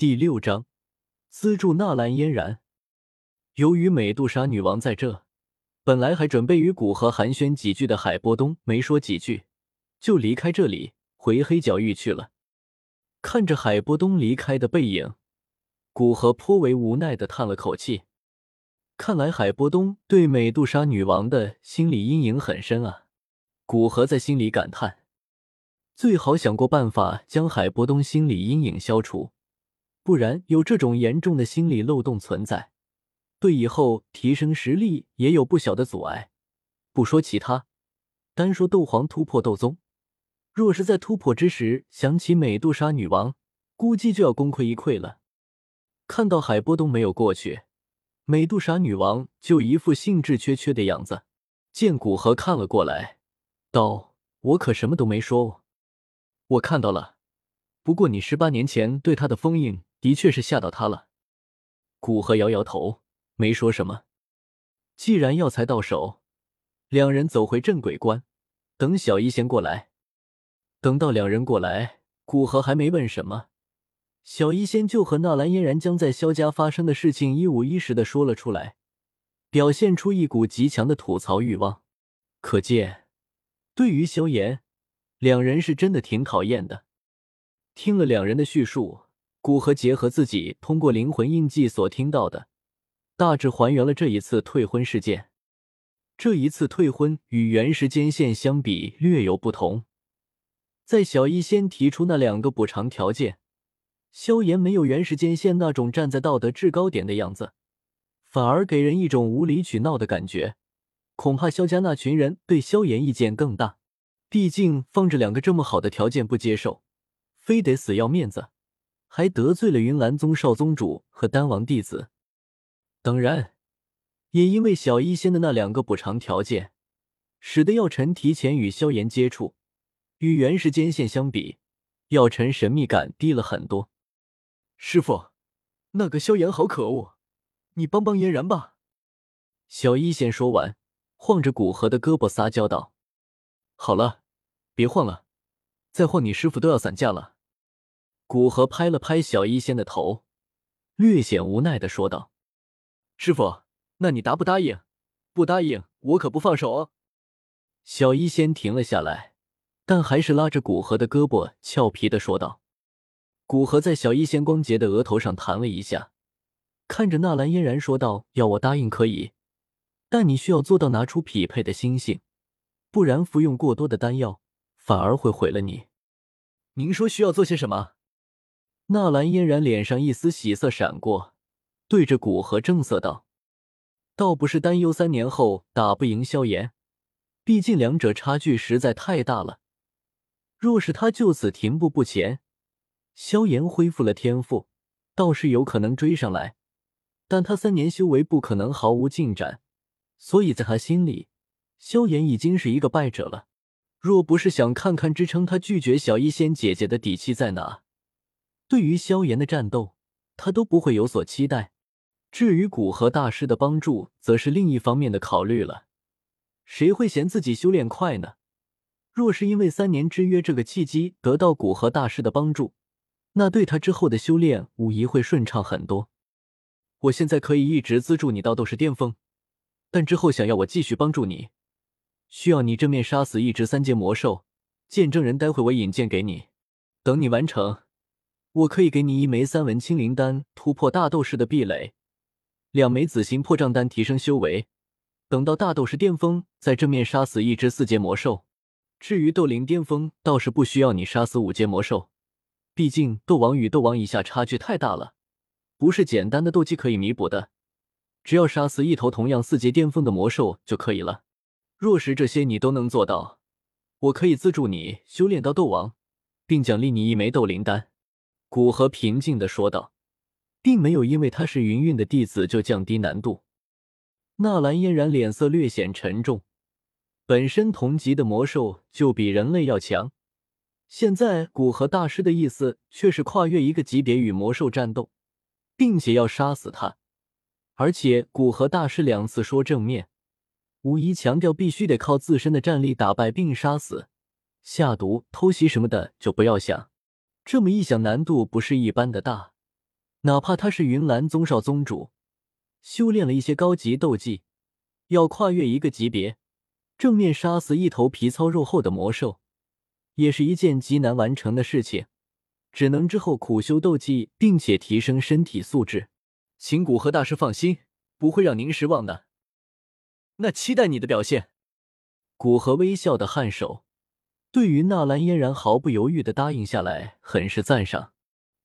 第六章，资助纳兰嫣然。由于美杜莎女王在这，本来还准备与古河寒暄几句的海波东没说几句，就离开这里回黑角域去了。看着海波东离开的背影，古河颇为无奈的叹了口气。看来海波东对美杜莎女王的心理阴影很深啊！古河在心里感叹。最好想过办法将海波东心理阴影消除，不然有这种严重的心理漏洞存在，对以后提升实力也有不小的阻碍。不说其他，单说斗皇突破斗宗，若是在突破之时想起美杜莎女王，估计就要功亏一篑了。看到海波东没有过去，美杜莎女王就一副兴致缺缺的样子。见古河看了过来，道：“我可什么都没说。”我看到了，不过你十八年前对他的封印的确是吓到他了。古河摇摇头，没说什么。既然药材到手，两人走回镇鬼关，等小医仙过来。等到两人过来，古河还没问什么，小医仙就和纳兰嫣然将在萧家发生的事情一五一十的说了出来，表现出一股极强的吐槽欲望。可见，对于萧炎。两人是真的挺讨厌的。听了两人的叙述，古河结合自己通过灵魂印记所听到的，大致还原了这一次退婚事件。这一次退婚与原时间线相比略有不同，在小医仙提出那两个补偿条件，萧炎没有原时间线那种站在道德制高点的样子，反而给人一种无理取闹的感觉。恐怕萧家那群人对萧炎意见更大。毕竟放着两个这么好的条件不接受，非得死要面子，还得罪了云岚宗少宗主和丹王弟子。当然，也因为小医仙的那两个补偿条件，使得药尘提前与萧炎接触。与原时间线相比，药尘神秘感低了很多。师傅，那个萧炎好可恶，你帮帮嫣然吧。小医仙说完，晃着古河的胳膊撒娇道：“好了。”别晃了，再晃你师傅都要散架了。古河拍了拍小医仙的头，略显无奈的说道：“师傅，那你答不答应？不答应，我可不放手哦。”小医仙停了下来，但还是拉着古河的胳膊，俏皮的说道：“古河在小医仙光洁的额头上弹了一下，看着纳兰嫣然说道：‘要我答应可以，但你需要做到拿出匹配的心性，不然服用过多的丹药。’”反而会毁了你。您说需要做些什么？纳兰嫣然脸上一丝喜色闪过，对着古河正色道：“倒不是担忧三年后打不赢萧炎，毕竟两者差距实在太大了。若是他就此停步不前，萧炎恢复了天赋，倒是有可能追上来。但他三年修为不可能毫无进展，所以在他心里，萧炎已经是一个败者了。”若不是想看看支撑他拒绝小医仙姐姐的底气在哪，对于萧炎的战斗，他都不会有所期待。至于古河大师的帮助，则是另一方面的考虑了。谁会嫌自己修炼快呢？若是因为三年之约这个契机得到古河大师的帮助，那对他之后的修炼无疑会顺畅很多。我现在可以一直资助你到斗士巅峰，但之后想要我继续帮助你。需要你正面杀死一只三阶魔兽，见证人待会我引荐给你。等你完成，我可以给你一枚三文清灵丹，突破大斗士的壁垒；两枚紫星破障丹，提升修为。等到大斗士巅峰，再正面杀死一只四阶魔兽。至于斗灵巅峰，倒是不需要你杀死五阶魔兽，毕竟斗王与斗王以下差距太大了，不是简单的斗技可以弥补的。只要杀死一头同样四阶巅峰的魔兽就可以了。若是这些你都能做到，我可以资助你修炼到斗王，并奖励你一枚斗灵丹。”古河平静的说道，并没有因为他是云韵的弟子就降低难度。纳兰嫣然脸色略显沉重，本身同级的魔兽就比人类要强，现在古河大师的意思却是跨越一个级别与魔兽战斗，并且要杀死他，而且古河大师两次说正面。无疑强调必须得靠自身的战力打败并杀死，下毒、偷袭什么的就不要想。这么一想，难度不是一般的大。哪怕他是云岚宗少宗主，修炼了一些高级斗技，要跨越一个级别，正面杀死一头皮糙肉厚的魔兽，也是一件极难完成的事情。只能之后苦修斗技，并且提升身体素质。请古河大师放心，不会让您失望的。那期待你的表现。古河微笑的颔首，对于纳兰嫣然毫不犹豫的答应下来，很是赞赏。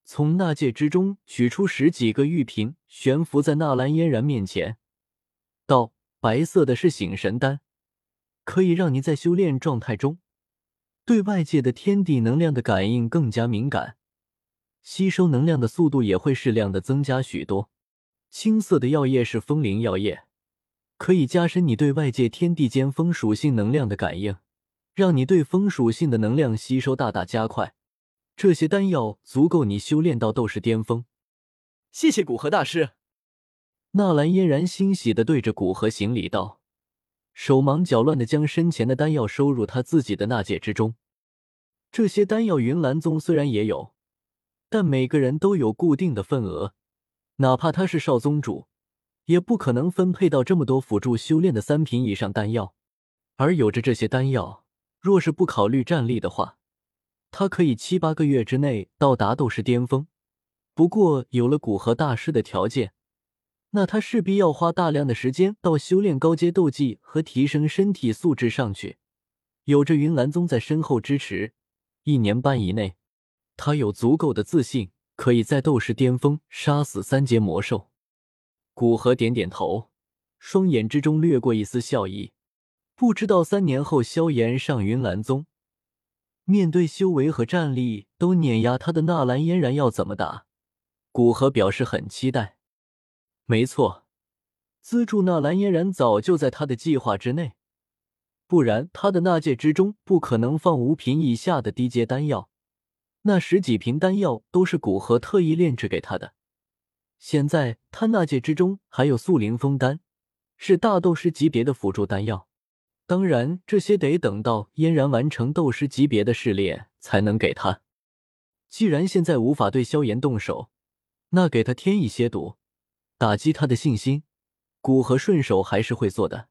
从纳戒之中取出十几个玉瓶，悬浮在纳兰嫣然面前，道：“白色的是醒神丹，可以让你在修炼状态中。”对外界的天地能量的感应更加敏感，吸收能量的速度也会适量的增加许多。青色的药液是风灵药液，可以加深你对外界天地间风属性能量的感应，让你对风属性的能量吸收大大加快。这些丹药足够你修炼到斗士巅峰。谢谢古河大师。纳兰嫣然欣喜的对着古河行礼道。手忙脚乱的将身前的丹药收入他自己的纳戒之中。这些丹药，云岚宗虽然也有，但每个人都有固定的份额，哪怕他是少宗主，也不可能分配到这么多辅助修炼的三品以上丹药。而有着这些丹药，若是不考虑战力的话，他可以七八个月之内到达斗士巅峰。不过有了古河大师的条件。那他势必要花大量的时间到修炼高阶斗技和提升身体素质上去。有着云岚宗在身后支持，一年半以内，他有足够的自信，可以在斗士巅峰杀死三阶魔兽。古河点点头，双眼之中掠过一丝笑意。不知道三年后萧炎上云岚宗，面对修为和战力都碾压他的纳兰嫣然要怎么打？古河表示很期待。没错，资助纳兰嫣然早就在他的计划之内，不然他的纳戒之中不可能放五品以下的低阶丹药。那十几瓶丹药都是古河特意炼制给他的。现在他纳戒之中还有素灵风丹，是大斗师级别的辅助丹药。当然，这些得等到嫣然完成斗师级别的试炼才能给他。既然现在无法对萧炎动手，那给他添一些堵。打击他的信心，古河顺手还是会做的。